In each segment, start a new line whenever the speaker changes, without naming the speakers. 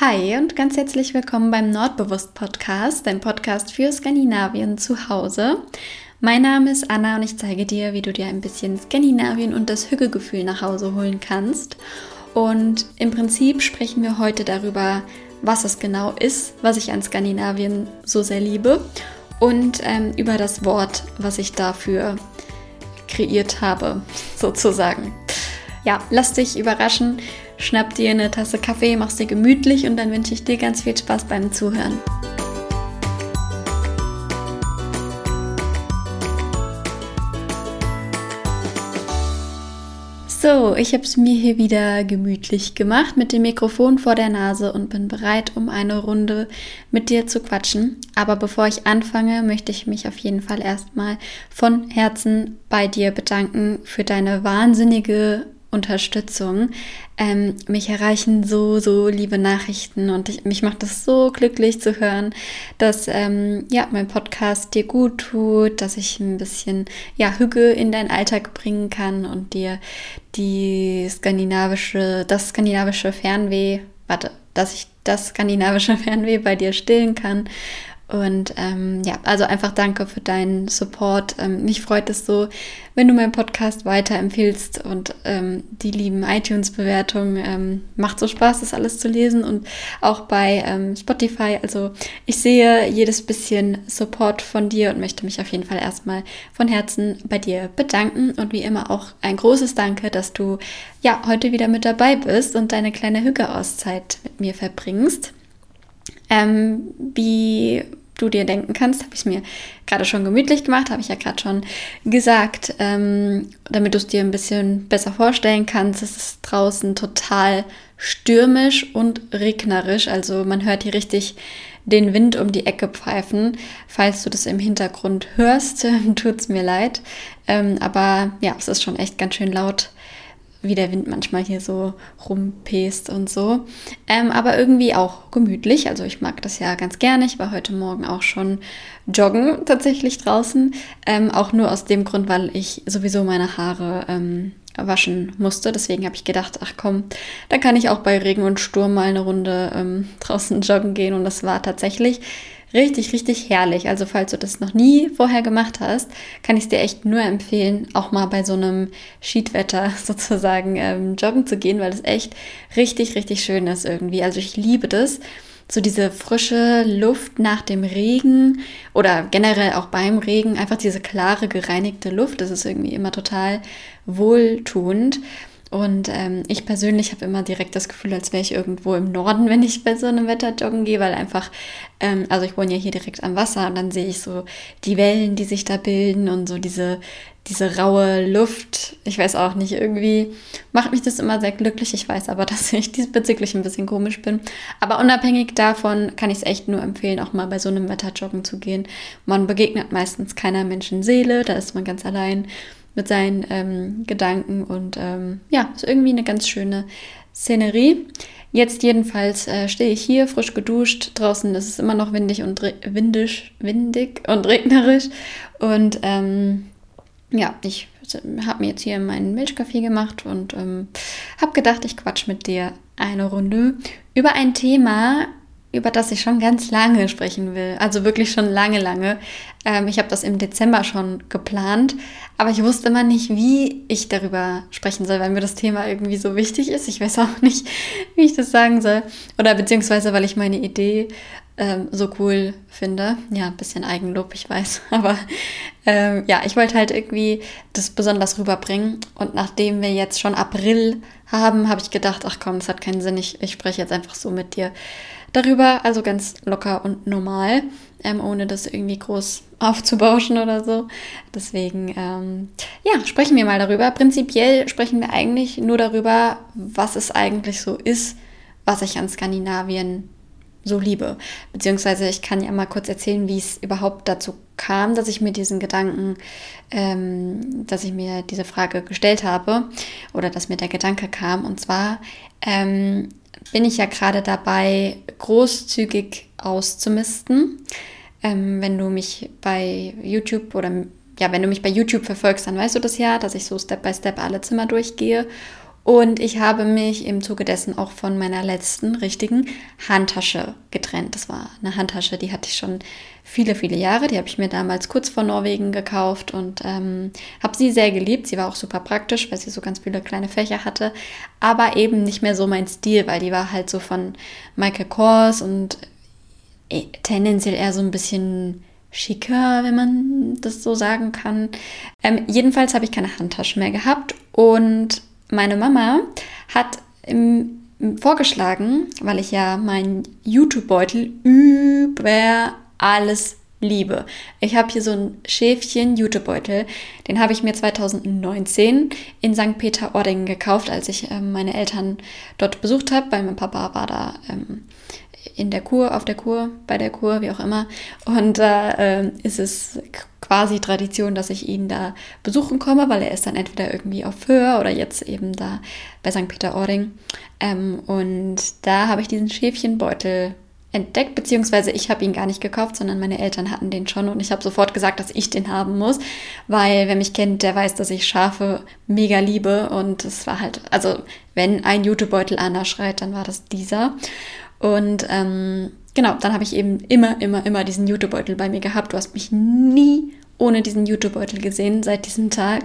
Hi und ganz herzlich willkommen beim Nordbewusst Podcast, dein Podcast für Skandinavien zu Hause. Mein Name ist Anna und ich zeige dir, wie du dir ein bisschen Skandinavien und das Hügelgefühl nach Hause holen kannst. Und im Prinzip sprechen wir heute darüber, was es genau ist, was ich an Skandinavien so sehr liebe und ähm, über das Wort, was ich dafür kreiert habe, sozusagen. Ja, lass dich überraschen schnapp dir eine Tasse Kaffee, mach's dir gemütlich und dann wünsche ich dir ganz viel Spaß beim Zuhören. So, ich habe es mir hier wieder gemütlich gemacht mit dem Mikrofon vor der Nase und bin bereit, um eine Runde mit dir zu quatschen. Aber bevor ich anfange, möchte ich mich auf jeden Fall erstmal von Herzen bei dir bedanken für deine wahnsinnige Unterstützung. Ähm, mich erreichen so, so liebe Nachrichten und ich, mich macht es so glücklich zu hören, dass ähm, ja, mein Podcast dir gut tut, dass ich ein bisschen ja, Hüge in deinen Alltag bringen kann und dir die skandinavische, das skandinavische Fernweh, warte, dass ich das skandinavische Fernweh bei dir stillen kann und ähm, ja, also einfach danke für deinen Support. Ähm, mich freut es so, wenn du meinen Podcast weiterempfiehlst und ähm, die lieben iTunes-Bewertungen. Ähm, macht so Spaß, das alles zu lesen und auch bei ähm, Spotify. Also ich sehe jedes bisschen Support von dir und möchte mich auf jeden Fall erstmal von Herzen bei dir bedanken. Und wie immer auch ein großes Danke, dass du ja heute wieder mit dabei bist und deine kleine Hüge-Auszeit mit mir verbringst. Ähm, wie du dir denken kannst, habe ich es mir gerade schon gemütlich gemacht, habe ich ja gerade schon gesagt, ähm, damit du es dir ein bisschen besser vorstellen kannst. Es ist draußen total stürmisch und regnerisch, also man hört hier richtig den Wind um die Ecke pfeifen. Falls du das im Hintergrund hörst, tut es mir leid. Ähm, aber ja, es ist schon echt ganz schön laut wie der Wind manchmal hier so rumpest und so. Ähm, aber irgendwie auch gemütlich. Also ich mag das ja ganz gerne. Ich war heute Morgen auch schon joggen tatsächlich draußen. Ähm, auch nur aus dem Grund, weil ich sowieso meine Haare ähm, waschen musste. Deswegen habe ich gedacht, ach komm, da kann ich auch bei Regen und Sturm mal eine Runde ähm, draußen joggen gehen. Und das war tatsächlich richtig, richtig herrlich. Also falls du das noch nie vorher gemacht hast, kann ich es dir echt nur empfehlen, auch mal bei so einem Schiedwetter sozusagen ähm, joggen zu gehen, weil es echt richtig, richtig schön ist irgendwie. Also ich liebe das. So diese frische Luft nach dem Regen oder generell auch beim Regen, einfach diese klare, gereinigte Luft, das ist irgendwie immer total wohltuend. Und ähm, ich persönlich habe immer direkt das Gefühl, als wäre ich irgendwo im Norden, wenn ich bei so einem Wetter joggen gehe, weil einfach, ähm, also ich wohne ja hier direkt am Wasser und dann sehe ich so die Wellen, die sich da bilden und so diese, diese raue Luft. Ich weiß auch nicht, irgendwie macht mich das immer sehr glücklich. Ich weiß aber, dass ich diesbezüglich ein bisschen komisch bin. Aber unabhängig davon kann ich es echt nur empfehlen, auch mal bei so einem Wetter joggen zu gehen. Man begegnet meistens keiner Menschenseele, da ist man ganz allein mit seinen ähm, Gedanken und ähm, ja, ist irgendwie eine ganz schöne Szenerie. Jetzt jedenfalls äh, stehe ich hier, frisch geduscht. Draußen ist es immer noch windig und windisch, windig und regnerisch. Und ähm, ja, ich habe mir jetzt hier meinen Milchkaffee gemacht und ähm, habe gedacht, ich quatsch mit dir eine Runde über ein Thema, über das ich schon ganz lange sprechen will. Also wirklich schon lange, lange. Ähm, ich habe das im Dezember schon geplant, aber ich wusste immer nicht, wie ich darüber sprechen soll, weil mir das Thema irgendwie so wichtig ist. Ich weiß auch nicht, wie ich das sagen soll. Oder beziehungsweise, weil ich meine Idee ähm, so cool finde. Ja, ein bisschen Eigenlob, ich weiß. Aber ähm, ja, ich wollte halt irgendwie das besonders rüberbringen. Und nachdem wir jetzt schon April haben, habe ich gedacht, ach komm, das hat keinen Sinn. Ich, ich spreche jetzt einfach so mit dir darüber, also ganz locker und normal, ähm, ohne das irgendwie groß aufzubauschen oder so. Deswegen, ähm, ja, sprechen wir mal darüber. Prinzipiell sprechen wir eigentlich nur darüber, was es eigentlich so ist, was ich an Skandinavien so liebe. Beziehungsweise ich kann ja mal kurz erzählen, wie es überhaupt dazu kam, dass ich mir diesen Gedanken, ähm, dass ich mir diese Frage gestellt habe oder dass mir der Gedanke kam. Und zwar ähm, bin ich ja gerade dabei, großzügig auszumisten. Ähm, wenn du mich bei YouTube oder ja, wenn du mich bei YouTube verfolgst, dann weißt du das ja, dass ich so Step by Step alle Zimmer durchgehe. Und ich habe mich im Zuge dessen auch von meiner letzten richtigen Handtasche getrennt. Das war eine Handtasche, die hatte ich schon viele, viele Jahre. Die habe ich mir damals kurz vor Norwegen gekauft und ähm, habe sie sehr geliebt. Sie war auch super praktisch, weil sie so ganz viele kleine Fächer hatte, aber eben nicht mehr so mein Stil, weil die war halt so von Michael Kors und äh, tendenziell eher so ein bisschen schicker, wenn man das so sagen kann. Ähm, jedenfalls habe ich keine Handtasche mehr gehabt und meine Mama hat im, vorgeschlagen, weil ich ja meinen YouTube-Beutel über alles liebe. Ich habe hier so ein Schäfchen YouTube-Beutel. Den habe ich mir 2019 in St. Peter-Ording gekauft, als ich ähm, meine Eltern dort besucht habe, weil mein Papa war da ähm, in der Kur, auf der Kur, bei der Kur, wie auch immer. Und da äh, ist es quasi Tradition, dass ich ihn da besuchen komme, weil er ist dann entweder irgendwie auf Höhe oder jetzt eben da bei St. Peter-Ording. Ähm, und da habe ich diesen Schäfchenbeutel entdeckt, beziehungsweise ich habe ihn gar nicht gekauft, sondern meine Eltern hatten den schon und ich habe sofort gesagt, dass ich den haben muss, weil wer mich kennt, der weiß, dass ich Schafe mega liebe und es war halt, also wenn ein Jutebeutel Anna schreit, dann war das dieser. Und ähm, genau, dann habe ich eben immer, immer, immer diesen Jutebeutel bei mir gehabt. Du hast mich nie ohne diesen Jutebeutel gesehen seit diesem Tag.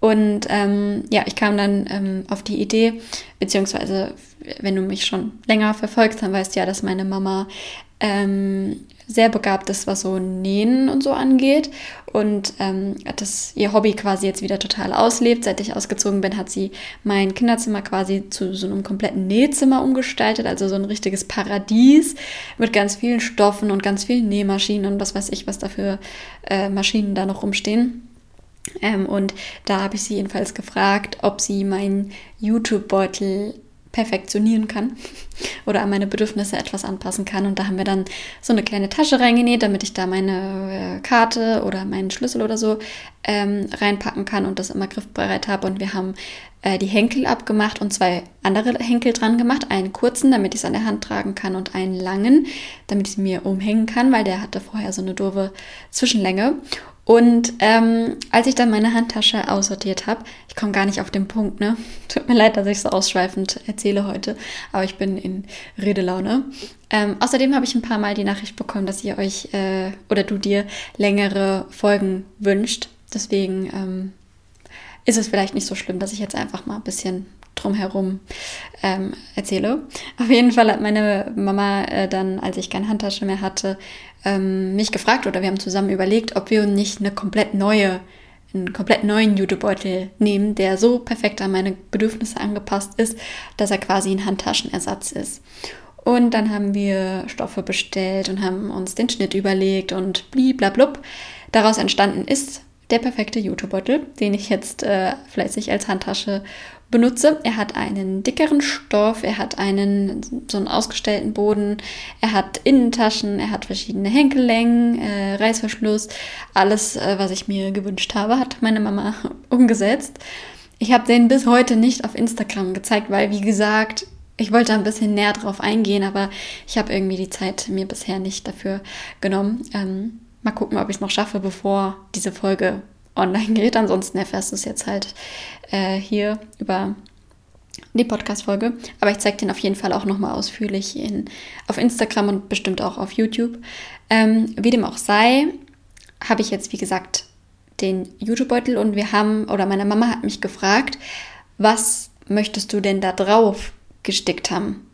Und ähm, ja, ich kam dann ähm, auf die Idee, beziehungsweise wenn du mich schon länger verfolgst, dann weißt du ja, dass meine Mama ähm, sehr begabt ist, was so Nähen und so angeht. Und ähm, das ihr Hobby quasi jetzt wieder total auslebt. Seit ich ausgezogen bin, hat sie mein Kinderzimmer quasi zu so einem kompletten Nähzimmer umgestaltet. Also so ein richtiges Paradies mit ganz vielen Stoffen und ganz vielen Nähmaschinen und was weiß ich, was da für äh, Maschinen da noch rumstehen. Ähm, und da habe ich sie jedenfalls gefragt, ob sie meinen YouTube-Beutel perfektionieren kann oder an meine Bedürfnisse etwas anpassen kann. Und da haben wir dann so eine kleine Tasche reingenäht, damit ich da meine äh, Karte oder meinen Schlüssel oder so ähm, reinpacken kann und das immer griffbereit habe. Und wir haben äh, die Henkel abgemacht und zwei andere Henkel dran gemacht. Einen kurzen, damit ich es an der Hand tragen kann und einen langen, damit ich es mir umhängen kann, weil der hatte vorher so eine doofe Zwischenlänge. Und ähm, als ich dann meine Handtasche aussortiert habe, ich komme gar nicht auf den Punkt, ne? Tut mir leid, dass ich so ausschweifend erzähle heute, aber ich bin in Redelaune. Ähm, außerdem habe ich ein paar Mal die Nachricht bekommen, dass ihr euch äh, oder du dir längere Folgen wünscht. Deswegen ähm, ist es vielleicht nicht so schlimm, dass ich jetzt einfach mal ein bisschen drumherum ähm, erzähle. Auf jeden Fall hat meine Mama äh, dann, als ich keine Handtasche mehr hatte, ähm, mich gefragt oder wir haben zusammen überlegt, ob wir nicht eine komplett neue, einen komplett neuen Jutebeutel nehmen, der so perfekt an meine Bedürfnisse angepasst ist, dass er quasi ein Handtaschenersatz ist. Und dann haben wir Stoffe bestellt und haben uns den Schnitt überlegt und bliblablub. Daraus entstanden ist der perfekte Jutebeutel, den ich jetzt äh, fleißig als Handtasche benutze. Er hat einen dickeren Stoff, er hat einen so einen ausgestellten Boden, er hat Innentaschen, er hat verschiedene Henkellängen, äh, Reißverschluss, alles, äh, was ich mir gewünscht habe, hat meine Mama umgesetzt. Ich habe den bis heute nicht auf Instagram gezeigt, weil wie gesagt, ich wollte ein bisschen näher drauf eingehen, aber ich habe irgendwie die Zeit mir bisher nicht dafür genommen. Ähm, mal gucken, ob ich es noch schaffe, bevor diese Folge online geht. Ansonsten erfährst du es jetzt halt äh, hier über die Podcast-Folge. Aber ich zeige den auf jeden Fall auch nochmal ausführlich in, auf Instagram und bestimmt auch auf YouTube. Ähm, wie dem auch sei, habe ich jetzt, wie gesagt, den YouTube-Beutel und wir haben, oder meine Mama hat mich gefragt, was möchtest du denn da drauf gestickt haben?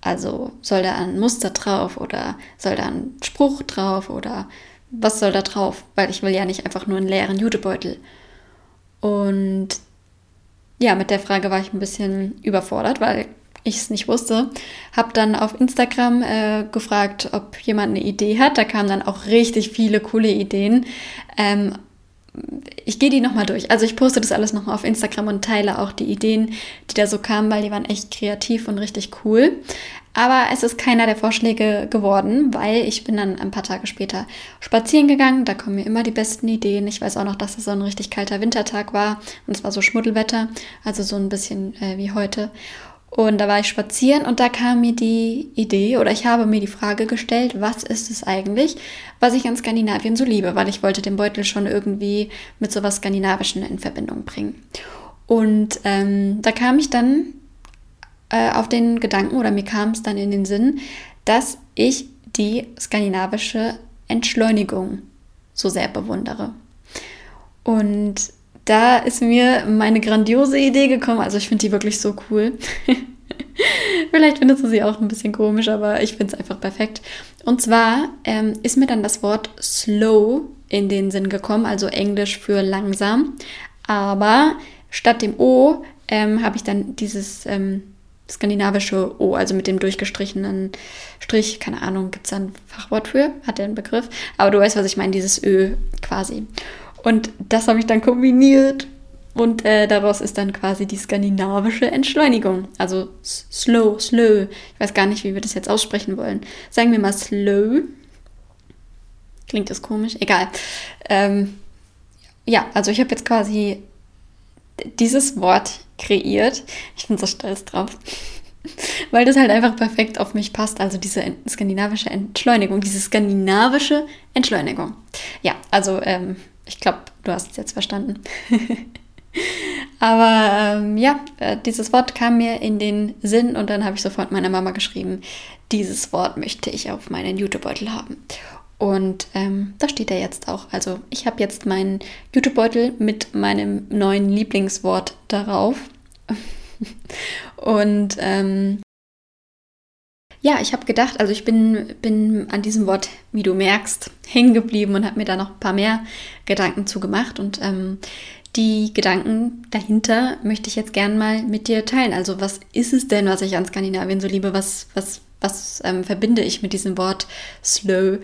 Also soll da ein Muster drauf oder soll da ein Spruch drauf oder was soll da drauf? Weil ich will ja nicht einfach nur einen leeren Jutebeutel. Und ja, mit der Frage war ich ein bisschen überfordert, weil ich es nicht wusste. Habe dann auf Instagram äh, gefragt, ob jemand eine Idee hat. Da kamen dann auch richtig viele coole Ideen. Ähm, ich gehe die nochmal durch. Also ich poste das alles nochmal auf Instagram und teile auch die Ideen, die da so kamen, weil die waren echt kreativ und richtig cool. Aber es ist keiner der Vorschläge geworden, weil ich bin dann ein paar Tage später spazieren gegangen. Da kommen mir immer die besten Ideen. Ich weiß auch noch, dass es so ein richtig kalter Wintertag war und es war so Schmuddelwetter, also so ein bisschen äh, wie heute. Und da war ich spazieren und da kam mir die Idee oder ich habe mir die Frage gestellt, was ist es eigentlich, was ich an Skandinavien so liebe, weil ich wollte den Beutel schon irgendwie mit sowas Skandinavischen in Verbindung bringen. Und ähm, da kam ich dann äh, auf den Gedanken oder mir kam es dann in den Sinn, dass ich die skandinavische Entschleunigung so sehr bewundere. Und da ist mir meine grandiose Idee gekommen. Also ich finde die wirklich so cool. Vielleicht findest du sie auch ein bisschen komisch, aber ich finde es einfach perfekt. Und zwar ähm, ist mir dann das Wort slow in den Sinn gekommen, also Englisch für langsam. Aber statt dem O ähm, habe ich dann dieses ähm, skandinavische O, also mit dem durchgestrichenen Strich, keine Ahnung, gibt es da ein Fachwort für? Hat der einen Begriff? Aber du weißt, was ich meine, dieses Ö quasi. Und das habe ich dann kombiniert und äh, daraus ist dann quasi die skandinavische Entschleunigung. Also slow, slow. Ich weiß gar nicht, wie wir das jetzt aussprechen wollen. Sagen wir mal slow. Klingt das komisch? Egal. Ähm, ja, also ich habe jetzt quasi dieses Wort kreiert. Ich bin so stolz drauf. Weil das halt einfach perfekt auf mich passt. Also diese skandinavische Entschleunigung, diese skandinavische Entschleunigung. Ja, also ähm, ich glaube, du hast es jetzt verstanden. Aber ähm, ja, äh, dieses Wort kam mir in den Sinn und dann habe ich sofort meiner Mama geschrieben, dieses Wort möchte ich auf meinen YouTube-Beutel haben. Und ähm, da steht er jetzt auch. Also ich habe jetzt meinen YouTube-Beutel mit meinem neuen Lieblingswort darauf. und ähm, ja, ich habe gedacht, also ich bin, bin an diesem Wort, wie du merkst, hängen geblieben und habe mir da noch ein paar mehr Gedanken zu gemacht. Und ähm, die Gedanken dahinter möchte ich jetzt gern mal mit dir teilen. Also was ist es denn, was ich an Skandinavien so liebe? Was, was, was ähm, verbinde ich mit diesem Wort slow?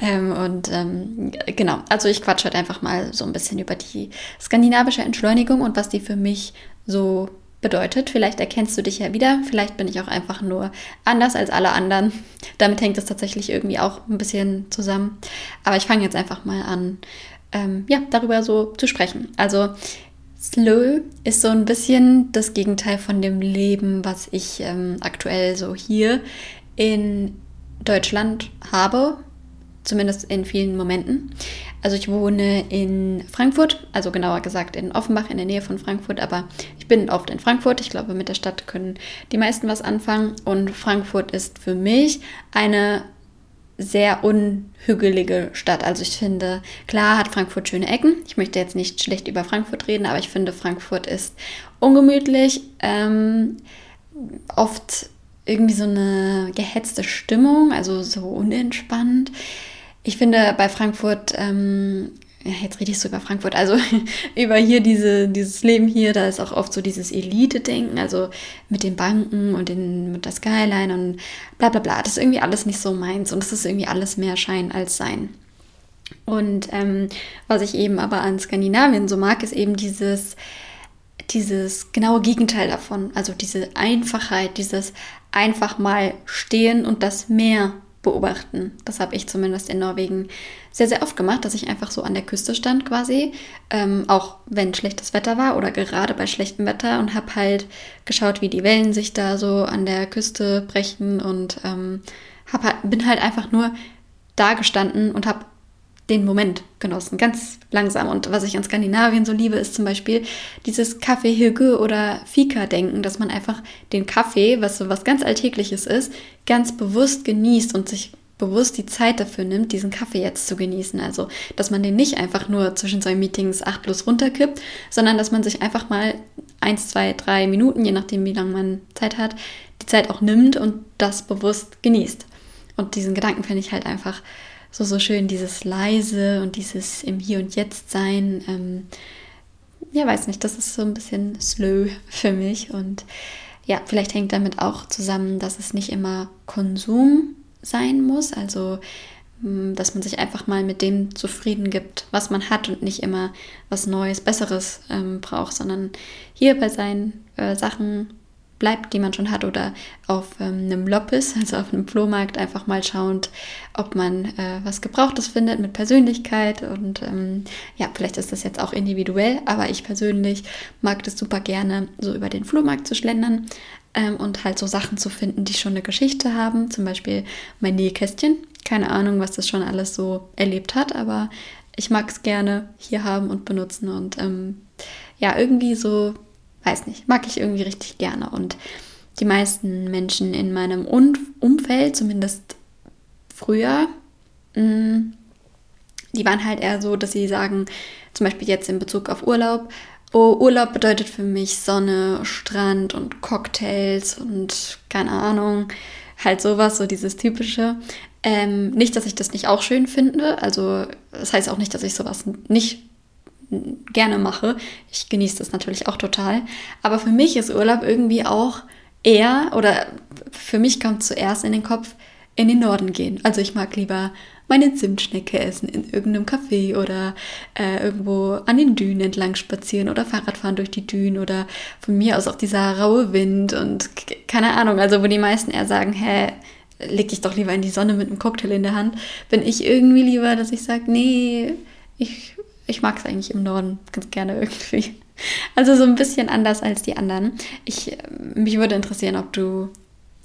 Ähm, und ähm, genau, also ich quatsche heute einfach mal so ein bisschen über die skandinavische Entschleunigung und was die für mich so bedeutet. Vielleicht erkennst du dich ja wieder, vielleicht bin ich auch einfach nur anders als alle anderen. Damit hängt es tatsächlich irgendwie auch ein bisschen zusammen. Aber ich fange jetzt einfach mal an, ähm, ja, darüber so zu sprechen. Also Slow ist so ein bisschen das Gegenteil von dem Leben, was ich ähm, aktuell so hier in Deutschland habe, zumindest in vielen Momenten. Also ich wohne in Frankfurt, also genauer gesagt in Offenbach in der Nähe von Frankfurt, aber ich bin oft in Frankfurt. Ich glaube, mit der Stadt können die meisten was anfangen und Frankfurt ist für mich eine sehr unhügelige Stadt. Also ich finde, klar hat Frankfurt schöne Ecken. Ich möchte jetzt nicht schlecht über Frankfurt reden, aber ich finde, Frankfurt ist ungemütlich, ähm, oft irgendwie so eine gehetzte Stimmung, also so unentspannt. Ich finde bei Frankfurt ähm, ja, jetzt rede ich so über Frankfurt, also über hier diese, dieses Leben hier, da ist auch oft so dieses Elite-Denken, also mit den Banken und den, mit der Skyline und bla bla bla. Das ist irgendwie alles nicht so meins und es ist irgendwie alles mehr Schein als Sein. Und ähm, was ich eben aber an Skandinavien so mag, ist eben dieses, dieses genaue Gegenteil davon. Also diese Einfachheit, dieses einfach mal stehen und das Meer beobachten. Das habe ich zumindest in Norwegen sehr, sehr oft gemacht, dass ich einfach so an der Küste stand quasi, ähm, auch wenn schlechtes Wetter war oder gerade bei schlechtem Wetter und habe halt geschaut, wie die Wellen sich da so an der Küste brechen und ähm, hab halt, bin halt einfach nur da gestanden und habe den Moment genossen, ganz langsam. Und was ich an Skandinavien so liebe, ist zum Beispiel dieses Kaffee-Hüge oder Fika-Denken, dass man einfach den Kaffee, was so was ganz Alltägliches ist, ganz bewusst genießt und sich bewusst die Zeit dafür nimmt, diesen Kaffee jetzt zu genießen. Also, dass man den nicht einfach nur zwischen zwei Meetings achtlos runterkippt, sondern dass man sich einfach mal eins, zwei, drei Minuten, je nachdem, wie lange man Zeit hat, die Zeit auch nimmt und das bewusst genießt. Und diesen Gedanken finde ich halt einfach so, so schön, dieses leise und dieses im Hier und Jetzt sein. Ähm, ja, weiß nicht, das ist so ein bisschen slow für mich und ja, vielleicht hängt damit auch zusammen, dass es nicht immer Konsum sein muss, also mm, dass man sich einfach mal mit dem zufrieden gibt, was man hat und nicht immer was Neues, Besseres ähm, braucht, sondern hier bei seinen äh, Sachen bleibt, die man schon hat, oder auf ähm, einem Loppis, also auf einem Flohmarkt, einfach mal schauend, ob man äh, was Gebrauchtes findet mit Persönlichkeit. Und ähm, ja, vielleicht ist das jetzt auch individuell, aber ich persönlich mag das super gerne, so über den Flohmarkt zu schlendern ähm, und halt so Sachen zu finden, die schon eine Geschichte haben. Zum Beispiel mein Nähkästchen. Keine Ahnung, was das schon alles so erlebt hat, aber ich mag es gerne hier haben und benutzen und ähm, ja, irgendwie so weiß nicht, mag ich irgendwie richtig gerne. Und die meisten Menschen in meinem Umfeld, zumindest früher, mm, die waren halt eher so, dass sie sagen, zum Beispiel jetzt in Bezug auf Urlaub, oh, Urlaub bedeutet für mich Sonne, Strand und Cocktails und keine Ahnung, halt sowas, so dieses typische. Ähm, nicht, dass ich das nicht auch schön finde, also das heißt auch nicht, dass ich sowas nicht gerne mache. Ich genieße das natürlich auch total. Aber für mich ist Urlaub irgendwie auch eher, oder für mich kommt zuerst in den Kopf, in den Norden gehen. Also ich mag lieber meine Zimtschnecke essen in irgendeinem Café oder äh, irgendwo an den Dünen entlang spazieren oder Fahrradfahren durch die Dünen oder von mir aus auch dieser raue Wind und keine Ahnung, also wo die meisten eher sagen, hä, leg dich doch lieber in die Sonne mit einem Cocktail in der Hand, bin ich irgendwie lieber, dass ich sage, nee, ich, ich mag es eigentlich im Norden ganz gerne irgendwie. Also so ein bisschen anders als die anderen. Ich, mich würde interessieren, ob du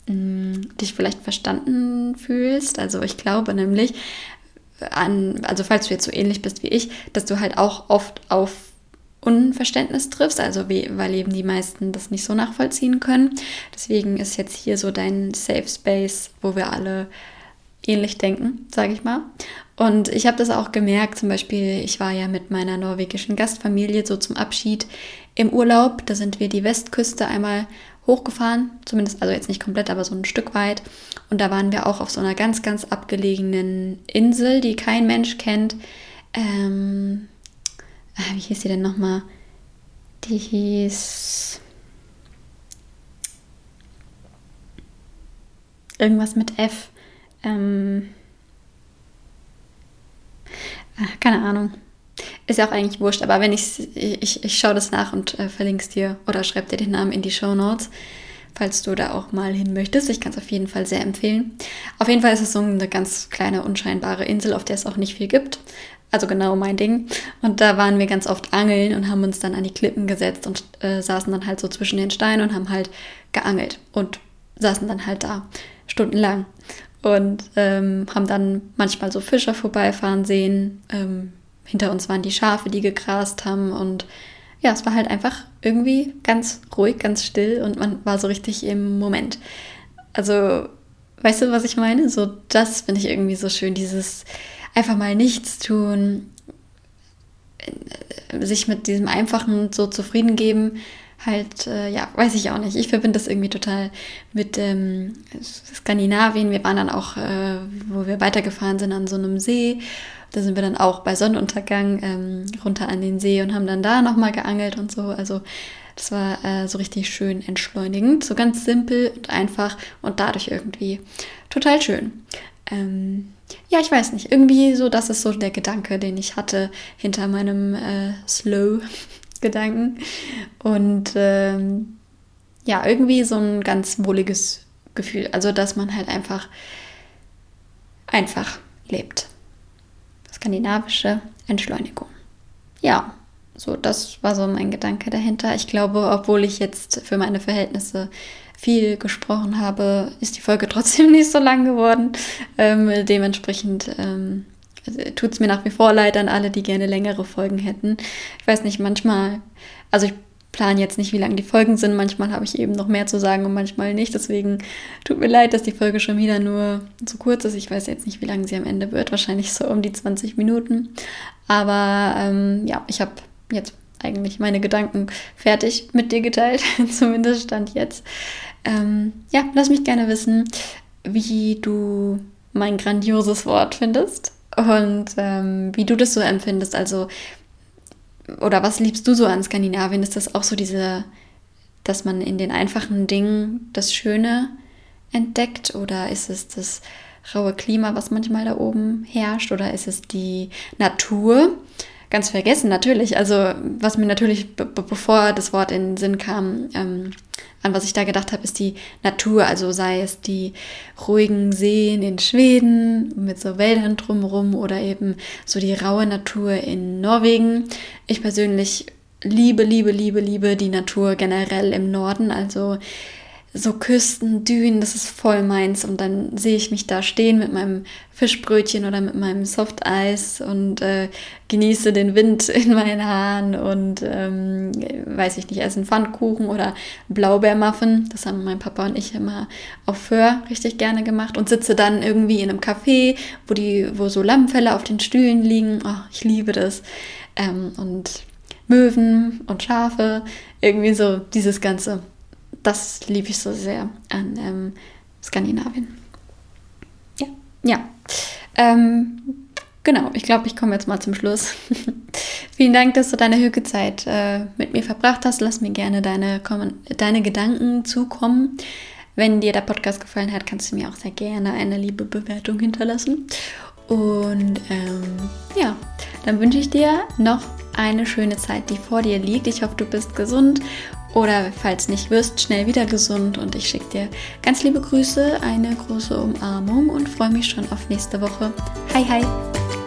mh, mm, dich vielleicht verstanden fühlst. Also ich glaube nämlich, an, also falls du jetzt so ähnlich bist wie ich, dass du halt auch oft auf Unverständnis triffst, also wie, weil eben die meisten das nicht so nachvollziehen können. Deswegen ist jetzt hier so dein Safe Space, wo wir alle ähnlich denken, sage ich mal. Und ich habe das auch gemerkt, zum Beispiel, ich war ja mit meiner norwegischen Gastfamilie so zum Abschied im Urlaub. Da sind wir die Westküste einmal hochgefahren, zumindest, also jetzt nicht komplett, aber so ein Stück weit. Und da waren wir auch auf so einer ganz, ganz abgelegenen Insel, die kein Mensch kennt. Ähm, ah, wie hieß die denn nochmal? Die hieß. Irgendwas mit F. Ähm, ah, keine Ahnung. Ist ja auch eigentlich wurscht, aber wenn ich, ich, ich schaue das nach und äh, verlinke es dir oder schreib dir den Namen in die Show Notes, falls du da auch mal hin möchtest. Ich kann es auf jeden Fall sehr empfehlen. Auf jeden Fall ist es so eine ganz kleine, unscheinbare Insel, auf der es auch nicht viel gibt. Also genau mein Ding. Und da waren wir ganz oft angeln und haben uns dann an die Klippen gesetzt und äh, saßen dann halt so zwischen den Steinen und haben halt geangelt und saßen dann halt da stundenlang und ähm, haben dann manchmal so Fischer vorbeifahren sehen. Ähm, hinter uns waren die Schafe, die gegrast haben und ja, es war halt einfach irgendwie ganz ruhig, ganz still und man war so richtig im Moment. Also, weißt du, was ich meine? So, das finde ich irgendwie so schön, dieses einfach mal nichts tun, äh, sich mit diesem Einfachen so zufrieden geben, halt, äh, ja, weiß ich auch nicht. Ich verbinde das irgendwie total mit ähm, Skandinavien. Wir waren dann auch, äh, wo wir weitergefahren sind, an so einem See da sind wir dann auch bei Sonnenuntergang ähm, runter an den See und haben dann da nochmal geangelt und so. Also das war äh, so richtig schön entschleunigend, so ganz simpel und einfach und dadurch irgendwie total schön. Ähm, ja, ich weiß nicht, irgendwie so, das ist so der Gedanke, den ich hatte hinter meinem äh, Slow-Gedanken. Und ähm, ja, irgendwie so ein ganz wohliges Gefühl. Also, dass man halt einfach, einfach lebt skandinavische Entschleunigung. Ja, so das war so mein Gedanke dahinter. Ich glaube, obwohl ich jetzt für meine Verhältnisse viel gesprochen habe, ist die Folge trotzdem nicht so lang geworden. Ähm, dementsprechend ähm, tut es mir nach wie vor leid an alle, die gerne längere Folgen hätten. Ich weiß nicht, manchmal, also ich plan jetzt nicht, wie lang die Folgen sind. Manchmal habe ich eben noch mehr zu sagen und manchmal nicht. Deswegen tut mir leid, dass die Folge schon wieder nur so kurz ist. Ich weiß jetzt nicht, wie lange sie am Ende wird. Wahrscheinlich so um die 20 Minuten. Aber ähm, ja, ich habe jetzt eigentlich meine Gedanken fertig mit dir geteilt. Zumindest stand jetzt. Ähm, ja, lass mich gerne wissen, wie du mein grandioses Wort findest und ähm, wie du das so empfindest. Also oder was liebst du so an Skandinavien? Ist das auch so diese, dass man in den einfachen Dingen das Schöne entdeckt? Oder ist es das raue Klima, was manchmal da oben herrscht? Oder ist es die Natur? Ganz vergessen, natürlich. Also, was mir natürlich, bevor das Wort in den Sinn kam, ähm, an was ich da gedacht habe, ist die Natur. Also sei es die ruhigen Seen in Schweden mit so Wäldern drumherum oder eben so die raue Natur in Norwegen. Ich persönlich liebe, liebe, liebe, liebe die Natur generell im Norden. Also so Küsten, Dünen, das ist voll meins. Und dann sehe ich mich da stehen mit meinem Fischbrötchen oder mit meinem Softeis und äh, genieße den Wind in meinen Haaren und ähm, weiß ich nicht, essen Pfannkuchen oder Blaubeermuffin. Das haben mein Papa und ich immer auf Föhr richtig gerne gemacht und sitze dann irgendwie in einem Café, wo die, wo so Lammfälle auf den Stühlen liegen. Oh, ich liebe das. Ähm, und Möwen und Schafe, irgendwie so dieses Ganze das liebe ich so sehr an ähm, Skandinavien. Ja, ja. Ähm, genau, ich glaube, ich komme jetzt mal zum Schluss. Vielen Dank, dass du deine Hügezeit äh, mit mir verbracht hast. Lass mir gerne deine, deine Gedanken zukommen. Wenn dir der Podcast gefallen hat, kannst du mir auch sehr gerne eine liebe Bewertung hinterlassen. Und ähm, ja, dann wünsche ich dir noch eine schöne Zeit, die vor dir liegt. Ich hoffe, du bist gesund oder falls nicht, wirst schnell wieder gesund und ich schicke dir ganz liebe Grüße, eine große Umarmung und freue mich schon auf nächste Woche. Hi, hi!